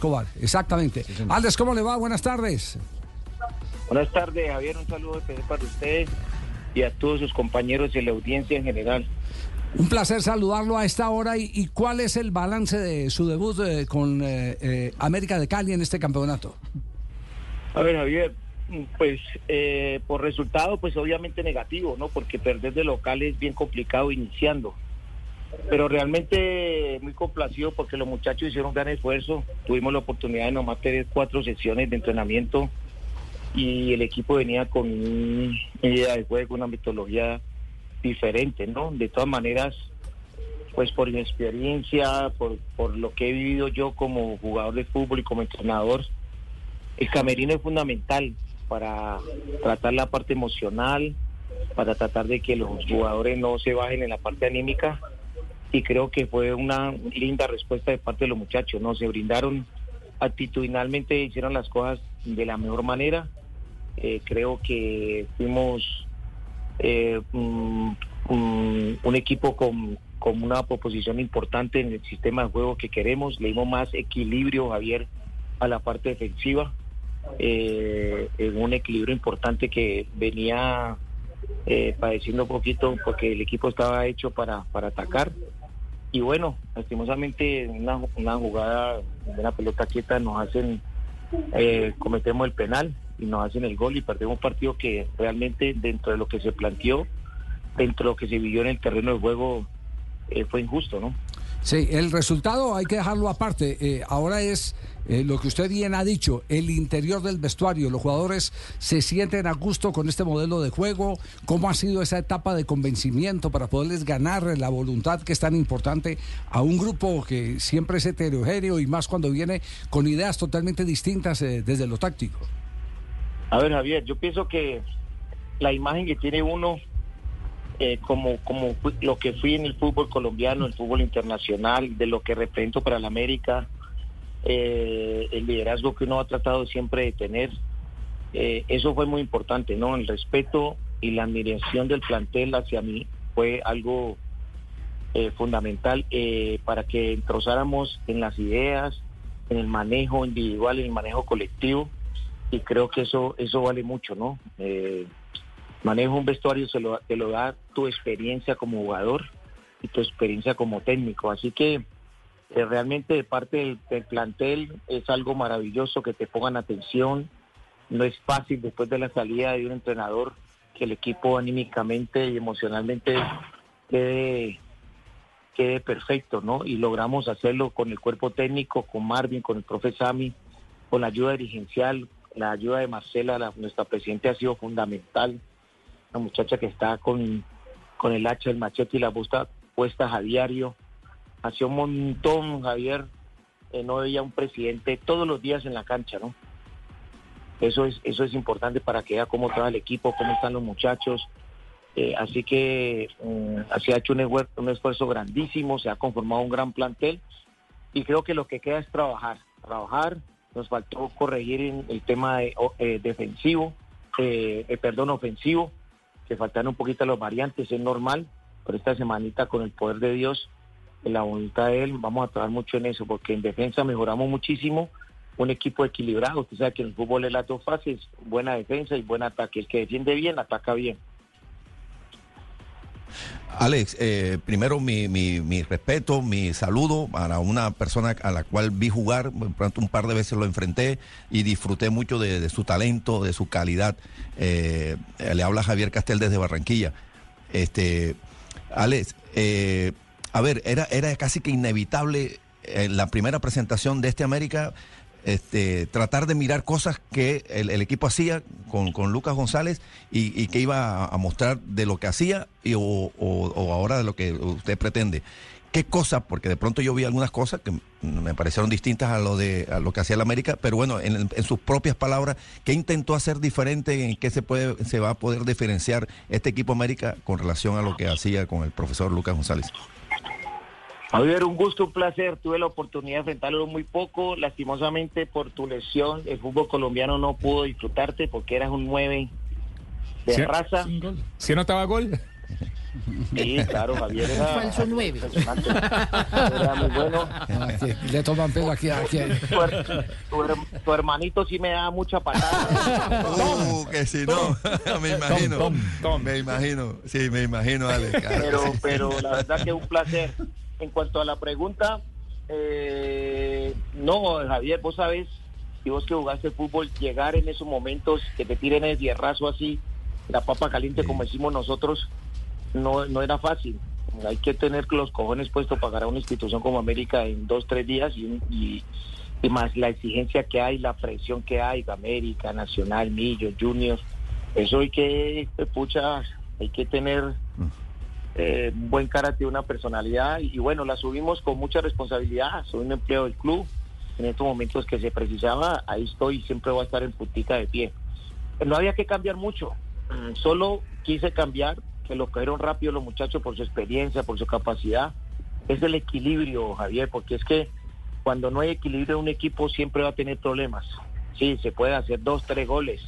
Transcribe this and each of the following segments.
Escobar, exactamente. Aldes, ¿cómo le va? Buenas tardes. Buenas tardes, Javier. Un saludo para usted y a todos sus compañeros y la audiencia en general. Un placer saludarlo a esta hora. ¿Y, cuál es el balance de su debut eh, con eh, eh, América de Cali en este campeonato? A ver, Javier, pues por resultado, pues obviamente negativo, ¿no? Porque perder de local es bien complicado iniciando. Pero realmente muy complacido porque los muchachos hicieron un gran esfuerzo. Tuvimos la oportunidad de nomás tener cuatro sesiones de entrenamiento y el equipo venía con una idea de juego, una mitología diferente, ¿no? De todas maneras, pues por mi experiencia, por, por lo que he vivido yo como jugador de fútbol y como entrenador, el camerino es fundamental para tratar la parte emocional, para tratar de que los jugadores no se bajen en la parte anímica y creo que fue una linda respuesta de parte de los muchachos, ¿no? Se brindaron actitudinalmente, hicieron las cosas de la mejor manera. Eh, creo que fuimos eh, un, equipo con, una proposición importante en el sistema de juego que queremos. Le dimos más equilibrio, Javier, a la parte defensiva. Eh, en un equilibrio importante que venía padeciendo un poquito porque el equipo estaba hecho para, para atacar. Y bueno, lastimosamente una, una jugada de una pelota quieta nos hacen, eh, cometemos el penal y nos hacen el gol y perdemos un partido que realmente dentro de lo que se planteó, dentro de lo que se vivió en el terreno de juego, eh, fue injusto, ¿no? Sí, el resultado hay que dejarlo aparte. Eh, ahora es eh, lo que usted bien ha dicho, el interior del vestuario. Los jugadores se sienten a gusto con este modelo de juego. ¿Cómo ha sido esa etapa de convencimiento para poderles ganar la voluntad que es tan importante a un grupo que siempre es heterogéneo y más cuando viene con ideas totalmente distintas desde lo táctico? A ver, Javier, yo pienso que la imagen que tiene uno, eh, como, como lo que fui en el fútbol colombiano, el fútbol internacional, de lo que represento para la América, eh, el liderazgo que uno ha tratado siempre de tener, eh, eso fue muy importante, ¿no? El respeto y la admiración del plantel hacia mí fue algo fundamental para que entrozáramos en las ideas, en el manejo individual, en el manejo colectivo y creo que eso eso vale mucho, ¿no? Manejo un vestuario se lo, te lo da tu experiencia como jugador y tu experiencia como técnico, así que eh, realmente de parte del, plantel es algo maravilloso que te pongan atención, no es fácil después de la salida de un entrenador que el equipo anímicamente y emocionalmente quede quede perfecto, ¿no? Y logramos hacerlo con el cuerpo técnico, con Marvin, con el profe Sami, con la ayuda dirigencial, la ayuda de Marcela, nuestra presidenta, ha sido fundamental. La muchacha que está con, con el hacha, el machete y la busta puestas a diario. Hacía un montón, Javier. Eh, no veía un presidente todos los días en la cancha, ¿no? Eso es, eso es importante para que vea cómo está el equipo, cómo están los muchachos. Eh, así que mm, se ha hecho un esfuerzo, grandísimo, se ha conformado un gran plantel y creo que lo que queda es trabajar, trabajar, nos faltó corregir en el tema defensivo, eh, eh, perdón, ofensivo, que faltaron un poquito las variantes, es normal, pero esta semanita con el poder de Dios, en la voluntad de Él, vamos a trabajar mucho en eso, porque en defensa mejoramos muchísimo, un equipo equilibrado, usted sabe que en el fútbol es las dos fases, buena defensa y buen ataque, el que defiende bien, ataca bien. Alex, eh, primero mi, mi, respeto, mi saludo para una persona a la cual vi jugar, pronto un par de veces lo enfrenté y disfruté mucho de, su talento, de su calidad. Eh, le habla Javier Castel desde Barranquilla. Este, Alex, eh, a ver, era, era casi que inevitable en la primera presentación de este América este, tratar de mirar cosas que el, equipo hacía con, con, Lucas González y, que iba a, mostrar de lo que hacía y, o, ahora de lo que usted pretende. ¿Qué cosas? Porque de pronto yo vi algunas cosas que me parecieron distintas a lo de a lo que hacía el América, pero bueno, en, en, sus propias palabras, ¿qué intentó hacer diferente? ¿En qué se puede se va a poder diferenciar este equipo América con relación a lo que hacía con el profesor Lucas González? Javier, un gusto, un placer. Tuve la oportunidad de enfrentarlo muy poco. Lastimosamente, por tu lesión, el fútbol colombiano no pudo disfrutarte porque eras un 9 de raza. ¿Sí anotaba gol? Sí, claro, Javier era... Falso nueve. impresionante. Era muy bueno. Aquí, le toman pelo aquí, aquí. Tu, tu her- tu hermanito sí me da mucha patada. Uh, que si no, me imagino. Me imagino, sí, me imagino, Alex. claro pero, sí. pero la verdad que un placer. En cuanto a la pregunta, eh, no, Javier, vos sabes, si vos que jugaste fútbol, llegar en esos momentos que te tiren el hierrazo así, la papa caliente como decimos nosotros, no, no era fácil. Hay que tener los cojones puestos para ganar una institución como América en dos, tres días y, y, y más la exigencia que hay, la presión que hay, América, Nacional, Millo, Junior. Eso hay que, pucha, hay que tener eh, buen carácter, una personalidad y bueno, la subimos con mucha responsabilidad. Soy un empleado del club. En estos momentos que se precisaba, ahí estoy siempre voy a estar en putica de pie. No había que cambiar mucho, Mm, solo quise cambiar que lo cayeron rápido los muchachos por su experiencia, por su capacidad. Es el equilibrio, Javier, porque es que cuando no hay equilibrio un equipo siempre va a tener problemas. Sí, se puede hacer dos, tres goles,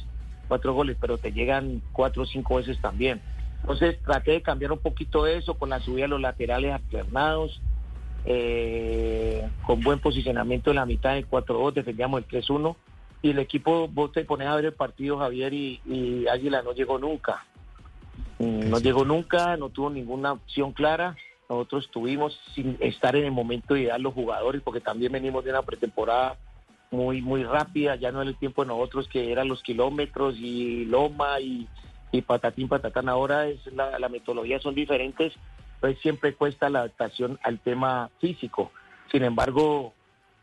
cuatro goles, pero te llegan cuatro o cinco veces también. Entonces traté de cambiar un poquito eso con la subida de los laterales alternados, eh, con buen posicionamiento en la mitad del 4-2, defendíamos el 3-1 y el equipo, vos te pones a ver el partido, Javier, y, y Águila no llegó nunca. Mm, No llegó nunca, no tuvo ninguna opción clara. Nosotros tuvimos sin estar en el momento ideal los jugadores, porque también venimos de una pretemporada muy muy rápida, ya no era el tiempo de nosotros que eran los kilómetros y loma y, y patatín patatán. Ahora es la, metodología son diferentes, pues siempre cuesta la adaptación al tema físico. Sin embargo,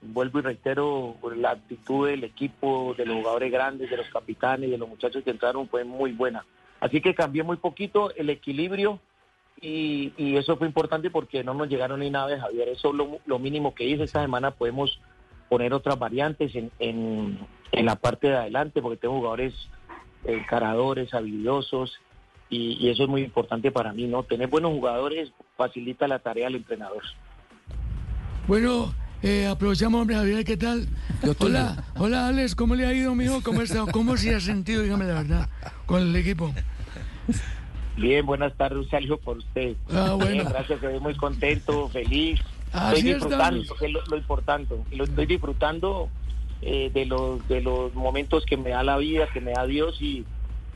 vuelvo y reitero, la actitud del equipo, de los jugadores grandes, de los capitanes, de los muchachos que entraron fue muy buena. Así que cambié muy poquito el equilibrio y, y eso fue importante porque no nos llegaron ni nada de Javier. Eso es lo, lo mínimo que hice. Esta semana podemos poner otras variantes en, en, en la parte de adelante porque tengo jugadores encaradores, habilidosos y, y eso es muy importante para mí, ¿no? Tener buenos jugadores facilita la tarea al entrenador. Bueno, eh, aprovechamos, hombre, Javier, ¿qué tal? Hola, hola, Alex, ¿cómo le ha ido, mijo? ¿Cómo está? ¿Cómo se ha sentido, dígame la verdad, con el equipo? Bien, buenas tardes, un saludo por usted. Ah, bueno. Bien, gracias, estoy muy contento, feliz. Así estoy disfrutando, es lo, lo importante. Lo estoy disfrutando eh, de los de los momentos que me da la vida, que me da Dios y,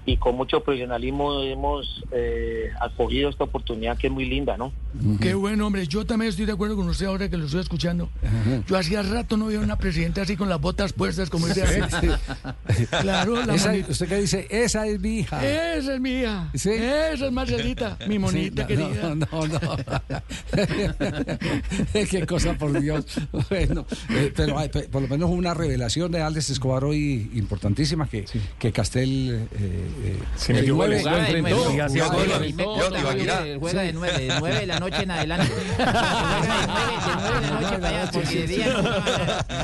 y con mucho profesionalismo hemos eh, acogido esta oportunidad que es muy linda, ¿no? Qué bueno, hombre. Yo también estoy de acuerdo con usted ahora que lo estoy escuchando. Yo hacía rato no veía una presidenta así con las botas puestas, como dice así. Claro, la Esa-. ¿Usted qué dice? Esa es mi hija. Esa es mía. Sí. Esa es Marcelita, mi monita Sí, no, querida. No, no, no. Qué cosa, por Dios. Bueno, eh, pero hay, por lo menos una revelación de Alex Escobar hoy importantísima que, que Castel. eh, Se metió goles, Juega de enfrentó. nueve. Y hacía Juega de goles. nueve. Yo te iba a tirar. Juega de la noche en adelante.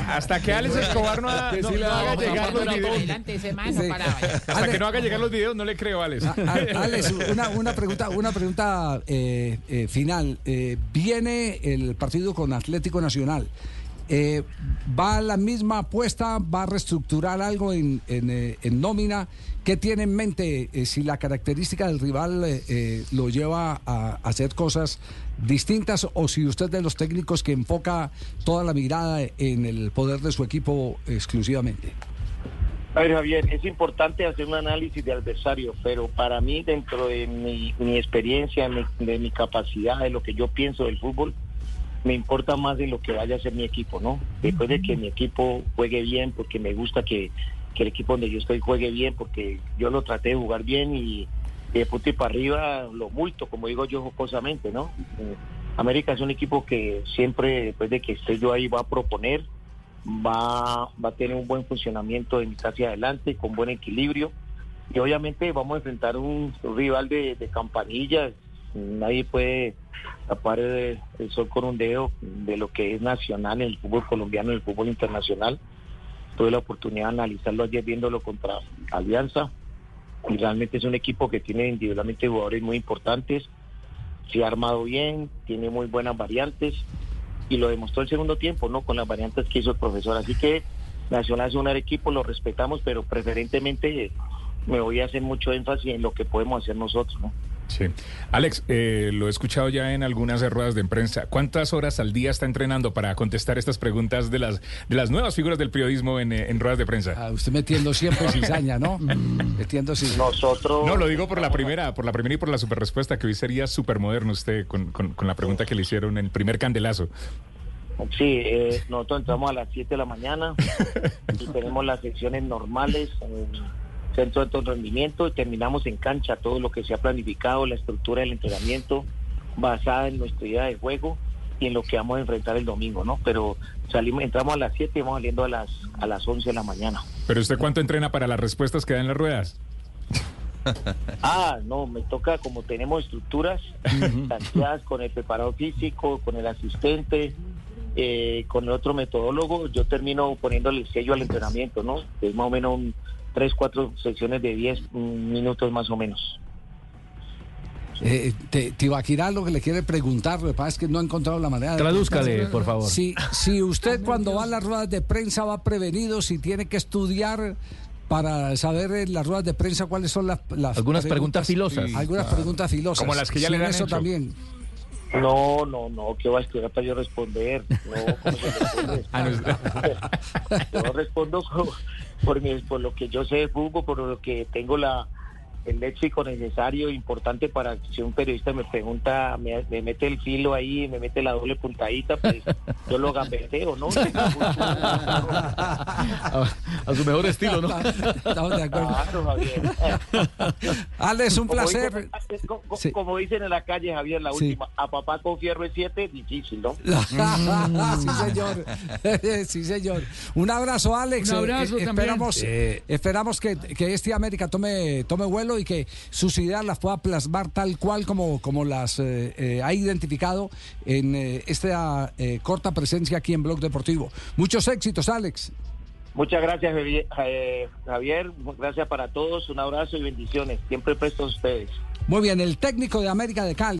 Hasta que Alex Escobar no, ha- no- no haga llegar los videos. Hasta que no haga llegar los videos, no le creo, Alex. Alex, una, una pregunta, una pregunta eh, eh, final. Eh, viene el partido con Atlético Nacional. Eh, ¿Va a la misma apuesta? ¿Va a reestructurar algo en, eh, nómina? ¿Qué tiene en mente eh, si la característica del rival eh, eh, lo lleva a hacer cosas distintas o si usted es de los técnicos que enfoca toda la mirada en el poder de su equipo exclusivamente? A ver, Javier, es importante hacer un análisis de adversario, pero para mí, dentro de mi, mi experiencia, mi- de mi capacidad, de lo que yo pienso del fútbol, me importa más de lo que vaya a ser mi equipo, ¿no? Después de que mi equipo juegue bien, porque me gusta que, que el equipo donde yo estoy juegue bien, porque yo lo traté de jugar bien y, de punto y para arriba lo multo, como digo yo jocosamente, ¿no? Eh, América es un equipo que siempre, después de que esté yo ahí, va a proponer, va, va a tener un buen funcionamiento de mitad hacia adelante, con buen equilibrio. Y obviamente vamos a enfrentar un rival de, de campanillas. Nadie puede tapar el, sol con un dedo de lo que es nacional en el fútbol colombiano, en el fútbol internacional. Tuve la oportunidad de analizarlo ayer viéndolo contra Alianza. Y realmente es un equipo que tiene individualmente jugadores muy importantes. Se ha armado bien, tiene muy buenas variantes y lo demostró el segundo tiempo, ¿no? Con las variantes que hizo el profesor. Así que Nacional es un equipo, lo respetamos, pero preferentemente me voy a hacer mucho énfasis en lo que podemos hacer nosotros, ¿no? Sí. Alex, eh, lo he escuchado ya en algunas ruedas de prensa. ¿Cuántas horas al día está entrenando para contestar estas preguntas de las, de las nuevas figuras del periodismo en, eh, en ruedas de prensa? Ah, usted metiendo siempre cizaña, ¿no? metiendo cizaña. Nosotros... No, lo digo por la primera, por la primera y por la super respuesta, que hoy sería súper moderno usted con, con, con la pregunta que le hicieron en el primer candelazo. Sí, eh, nosotros entramos a las 7 de la mañana y tenemos las secciones normales en centro de alto rendimiento y terminamos en cancha todo lo que se ha planificado, la estructura del entrenamiento basada en nuestra idea de juego y en lo que vamos a enfrentar el domingo, ¿no? Pero salimos, entramos a las 7 y vamos saliendo a las, a las 11 de la mañana. ¿Pero usted cuánto entrena para las respuestas que da en las ruedas? Ah, no, me toca como tenemos estructuras planteadas con el preparador físico, con el asistente, eh, con el otro metodólogo, yo termino poniéndole el sello al entrenamiento, ¿no? Es más o menos un, tres, cuatro secciones de 10 minutos más o menos. Eh, te, Tibaquirá lo que le quiere preguntar, lo que pasa es que no ha encontrado la manera de... Tradúzcale, por favor. Si, si usted cuando va a las ruedas de prensa va prevenido, si tiene que estudiar para saber en las ruedas de prensa cuáles son las... las Algunas preguntas filosas. Algunas preguntas filosas. Como las que ya le dan eso hecho. también. No, no, no, ¿qué va a estudiar para yo responder? No, ¿cómo se responde? Ah, yo respondo por, por, mi- por lo que yo sé de fútbol, por lo que tengo la el léxico necesario, importante para que si un periodista me pregunta, me, me mete el filo ahí, me mete la doble puntadita, pues yo lo gambeteo, ¿no? A, a su mejor estilo, ¿no? Estamos de acuerdo. Claro, Javier. Alex, un Como placer. dicen, Sí. como dicen en la calle, Javier, la Sí. última, a papá con fierro es siete, difícil, ¿no? sí, señor. sí, señor. Un abrazo, Alex. Un abrazo Eh, eh, también. Esperamos, Eh. esperamos que, que este América tome, tome vuelo y que sus ideas las pueda plasmar tal cual como, como las eh, eh, ha identificado en eh, esta corta presencia aquí en Blog Deportivo. Muchos éxitos, Alex. Muchas gracias, Javier. Gracias para todos. Un abrazo y bendiciones. Siempre presto a ustedes. Muy bien, el técnico de América de Cali.